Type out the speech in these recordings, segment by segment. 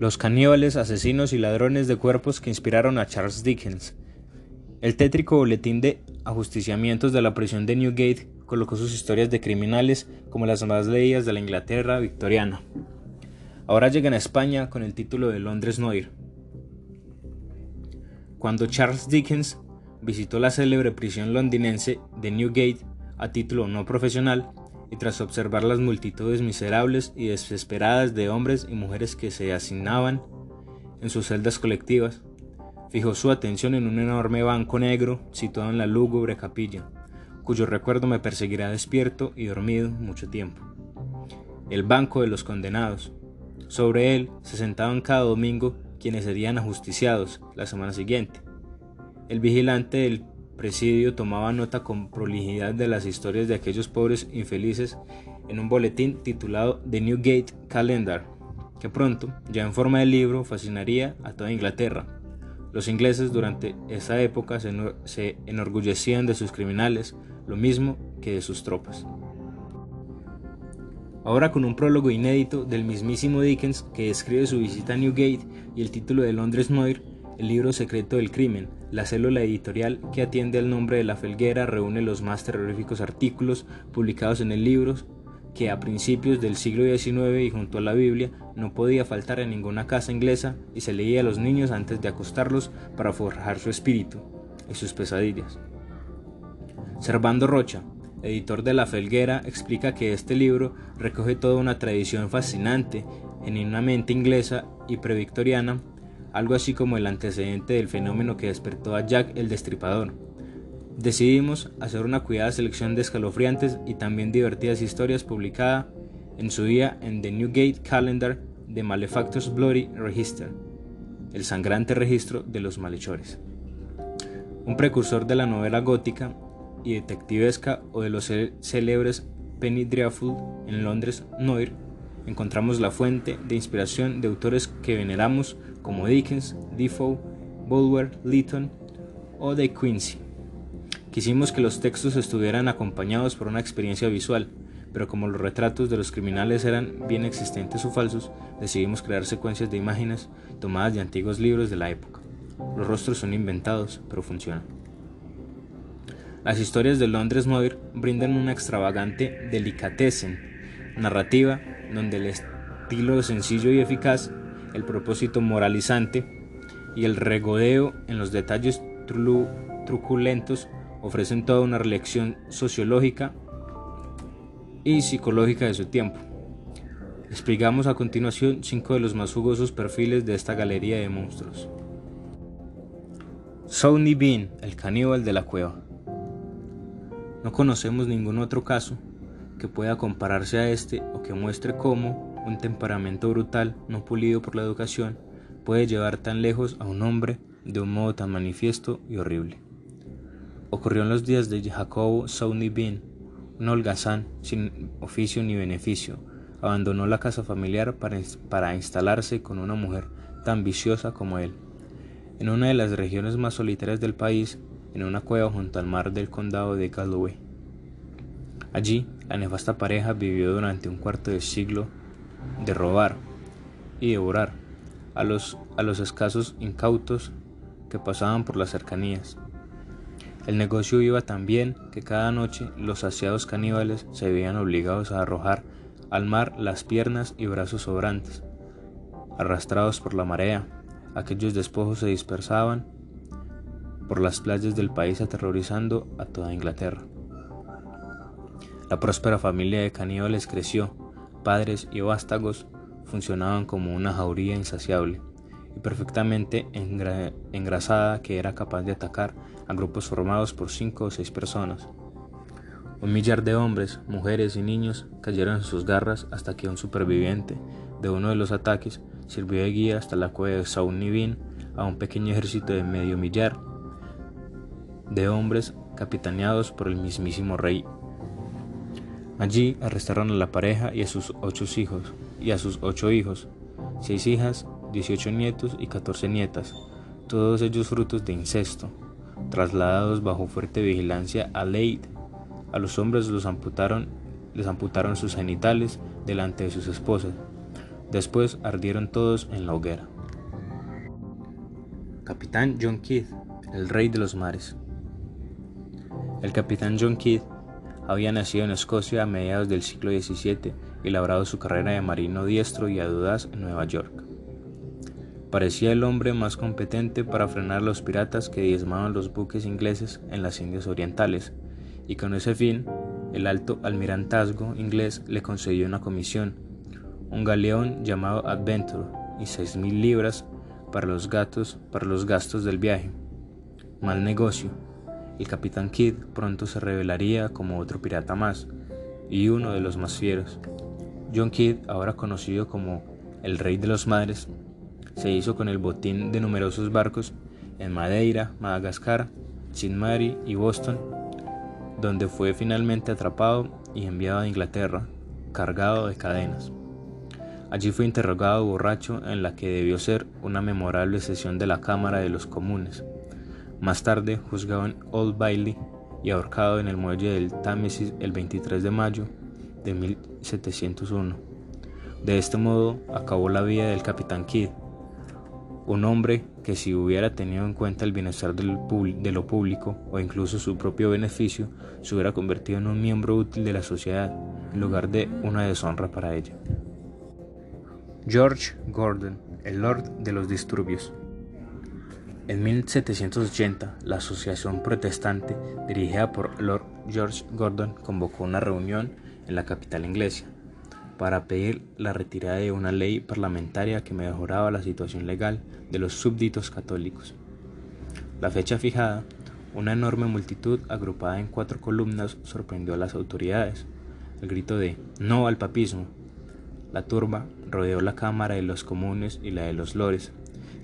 Los caníbales, asesinos y ladrones de cuerpos que inspiraron a Charles Dickens. El tétrico boletín de ajusticiamientos de la prisión de Newgate colocó sus historias de criminales como las más leídas de la Inglaterra victoriana. Ahora llegan a España con el título de Londres Noir. Cuando Charles Dickens visitó la célebre prisión londinense de Newgate a título no profesional y tras observar las multitudes miserables y desesperadas de hombres y mujeres que se asignaban en sus celdas colectivas, fijó su atención en un enorme banco negro situado en la lúgubre capilla, cuyo recuerdo me perseguirá despierto y dormido mucho tiempo. El banco de los condenados, sobre él se sentaban cada domingo quienes serían ajusticiados la semana siguiente. El vigilante del presidio tomaba nota con prolijidad de las historias de aquellos pobres infelices en un boletín titulado The Newgate Calendar, que pronto, ya en forma de libro, fascinaría a toda Inglaterra. Los ingleses durante esa época se enorgullecían de sus criminales, lo mismo que de sus tropas ahora con un prólogo inédito del mismísimo Dickens que describe su visita a Newgate y el título de Londres Noir, el libro secreto del crimen, la célula editorial que atiende al nombre de la felguera reúne los más terroríficos artículos publicados en el libro que a principios del siglo XIX y junto a la Biblia no podía faltar en ninguna casa inglesa y se leía a los niños antes de acostarlos para forjar su espíritu y sus pesadillas. Servando Rocha, editor de La Felguera, explica que este libro recoge toda una tradición fascinante, genuinamente inglesa y previctoriana, algo así como el antecedente del fenómeno que despertó a Jack el Destripador. Decidimos hacer una cuidada selección de escalofriantes y también divertidas historias publicada en su día en The Newgate Calendar de Malefactors Bloody Register, el sangrante registro de los malhechores. Un precursor de la novela gótica, y detectivesca o de los célebres Penny Dreadful en Londres Noir, encontramos la fuente de inspiración de autores que veneramos como Dickens, Defoe, Bulwer, Lytton o de Quincy. Quisimos que los textos estuvieran acompañados por una experiencia visual, pero como los retratos de los criminales eran bien existentes o falsos, decidimos crear secuencias de imágenes tomadas de antiguos libros de la época. Los rostros son inventados, pero funcionan. Las historias de Londres Noir brindan una extravagante delicatessen narrativa donde el estilo sencillo y eficaz, el propósito moralizante y el regodeo en los detalles truculentos ofrecen toda una lección sociológica y psicológica de su tiempo. Explicamos a continuación cinco de los más jugosos perfiles de esta galería de monstruos. Sony Bean, el caníbal de la cueva. No conocemos ningún otro caso que pueda compararse a este o que muestre cómo un temperamento brutal, no pulido por la educación, puede llevar tan lejos a un hombre de un modo tan manifiesto y horrible. Ocurrió en los días de Jacobo Sauni Bean, un holgazán sin oficio ni beneficio, abandonó la casa familiar para, para instalarse con una mujer tan viciosa como él. En una de las regiones más solitarias del país, en una cueva junto al mar del condado de Galloway. Allí, la nefasta pareja vivió durante un cuarto de siglo de robar y devorar a los, a los escasos incautos que pasaban por las cercanías. El negocio iba tan bien que cada noche los saciados caníbales se veían obligados a arrojar al mar las piernas y brazos sobrantes. Arrastrados por la marea, aquellos despojos se dispersaban por las playas del país aterrorizando a toda Inglaterra. La próspera familia de caníbales creció, padres y vástagos funcionaban como una jauría insaciable y perfectamente engrasada que era capaz de atacar a grupos formados por cinco o seis personas. Un millar de hombres, mujeres y niños cayeron en sus garras hasta que un superviviente de uno de los ataques sirvió de guía hasta la cueva de Saunibin a un pequeño ejército de medio millar de hombres capitaneados por el mismísimo rey. Allí arrestaron a la pareja y a sus ocho hijos, y a sus ocho hijos, seis hijas, dieciocho nietos y catorce nietas, todos ellos frutos de incesto, trasladados bajo fuerte vigilancia a Leid. A los hombres los amputaron, les amputaron sus genitales delante de sus esposas. Después ardieron todos en la hoguera. Capitán John Kidd, el rey de los mares. El capitán John Kidd había nacido en Escocia a mediados del siglo XVII y labrado su carrera de marino diestro y audaz en Nueva York. Parecía el hombre más competente para frenar los piratas que diezmaban los buques ingleses en las Indias Orientales, y con ese fin, el alto almirantazgo inglés le concedió una comisión, un galeón llamado Adventure y seis mil libras para los gastos del viaje. Mal negocio. El capitán Kidd pronto se revelaría como otro pirata más, y uno de los más fieros. John Kidd, ahora conocido como el Rey de los Mares, se hizo con el botín de numerosos barcos en Madeira, Madagascar, Saint Mary y Boston, donde fue finalmente atrapado y enviado a Inglaterra, cargado de cadenas. Allí fue interrogado borracho en la que debió ser una memorable sesión de la Cámara de los Comunes. Más tarde juzgado en Old Bailey y ahorcado en el muelle del Támesis el 23 de mayo de 1701. De este modo acabó la vida del capitán Kidd, un hombre que si hubiera tenido en cuenta el bienestar de lo público o incluso su propio beneficio, se hubiera convertido en un miembro útil de la sociedad en lugar de una deshonra para ella. George Gordon, el Lord de los Disturbios. En 1780, la Asociación Protestante, dirigida por Lord George Gordon, convocó una reunión en la capital inglesa para pedir la retirada de una ley parlamentaria que mejoraba la situación legal de los súbditos católicos. La fecha fijada, una enorme multitud agrupada en cuatro columnas sorprendió a las autoridades. El grito de No al papismo. La turba rodeó la Cámara de los Comunes y la de los Lores,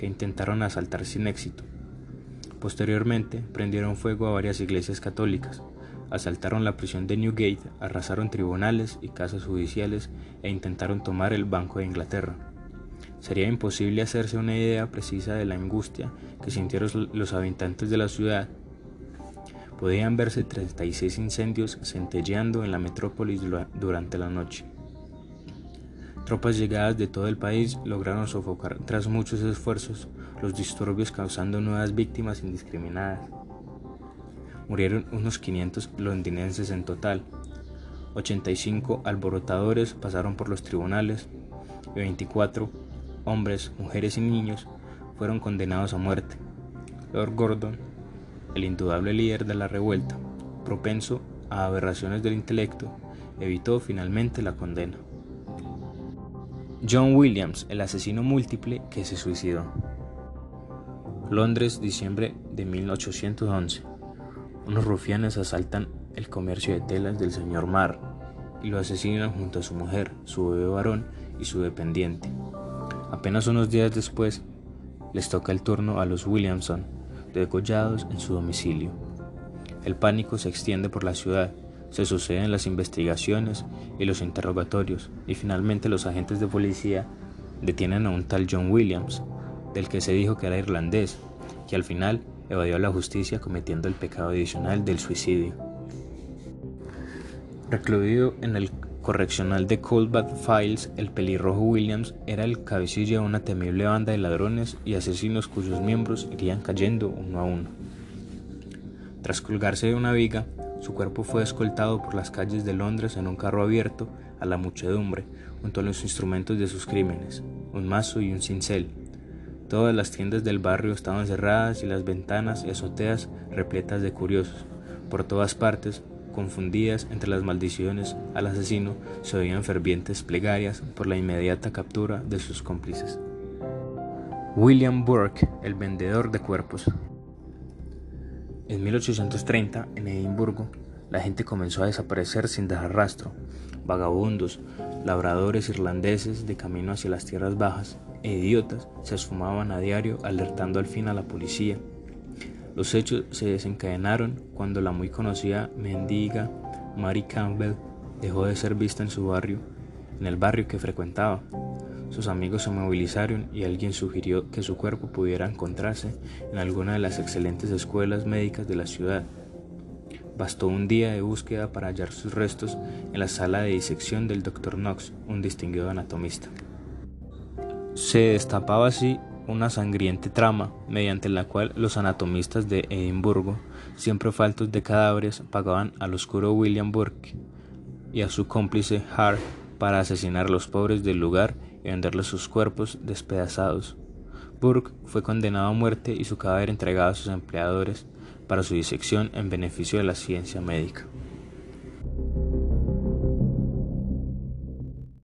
que intentaron asaltar sin éxito. Posteriormente, prendieron fuego a varias iglesias católicas, asaltaron la prisión de Newgate, arrasaron tribunales y casas judiciales e intentaron tomar el Banco de Inglaterra. Sería imposible hacerse una idea precisa de la angustia que sintieron los habitantes de la ciudad. Podían verse 36 incendios centelleando en la metrópolis durante la noche. Tropas llegadas de todo el país lograron sofocar tras muchos esfuerzos los disturbios causando nuevas víctimas indiscriminadas. Murieron unos 500 londinenses en total. 85 alborotadores pasaron por los tribunales y 24 hombres, mujeres y niños fueron condenados a muerte. Lord Gordon, el indudable líder de la revuelta, propenso a aberraciones del intelecto, evitó finalmente la condena. John Williams, el asesino múltiple que se suicidó. Londres, diciembre de 1811. Unos rufianes asaltan el comercio de telas del señor Marr y lo asesinan junto a su mujer, su bebé varón y su dependiente. Apenas unos días después, les toca el turno a los Williamson, degollados en su domicilio. El pánico se extiende por la ciudad, se suceden las investigaciones y los interrogatorios, y finalmente los agentes de policía detienen a un tal John Williams, del que se dijo que era irlandés, que al final evadió la justicia cometiendo el pecado adicional del suicidio. Recluido en el correccional de Coldbath Files, el pelirrojo Williams era el cabecilla de una temible banda de ladrones y asesinos cuyos miembros irían cayendo uno a uno. Tras colgarse de una viga, su cuerpo fue escoltado por las calles de Londres en un carro abierto a la muchedumbre, junto a los instrumentos de sus crímenes, un mazo y un cincel, Todas las tiendas del barrio estaban cerradas y las ventanas y azoteas repletas de curiosos. Por todas partes, confundidas entre las maldiciones al asesino, se oían fervientes plegarias por la inmediata captura de sus cómplices. William Burke, el vendedor de cuerpos. En 1830, en Edimburgo, la gente comenzó a desaparecer sin dejar rastro. Vagabundos, labradores irlandeses de camino hacia las tierras bajas, e idiotas se esfumaban a diario alertando al fin a la policía. Los hechos se desencadenaron cuando la muy conocida mendiga Mary Campbell dejó de ser vista en su barrio, en el barrio que frecuentaba. Sus amigos se movilizaron y alguien sugirió que su cuerpo pudiera encontrarse en alguna de las excelentes escuelas médicas de la ciudad. Bastó un día de búsqueda para hallar sus restos en la sala de disección del Dr. Knox, un distinguido anatomista. Se destapaba así una sangrienta trama mediante la cual los anatomistas de Edimburgo, siempre faltos de cadáveres, pagaban al oscuro William Burke y a su cómplice Hart para asesinar a los pobres del lugar y venderles sus cuerpos despedazados. Burke fue condenado a muerte y su cadáver entregado a sus empleadores para su disección en beneficio de la ciencia médica.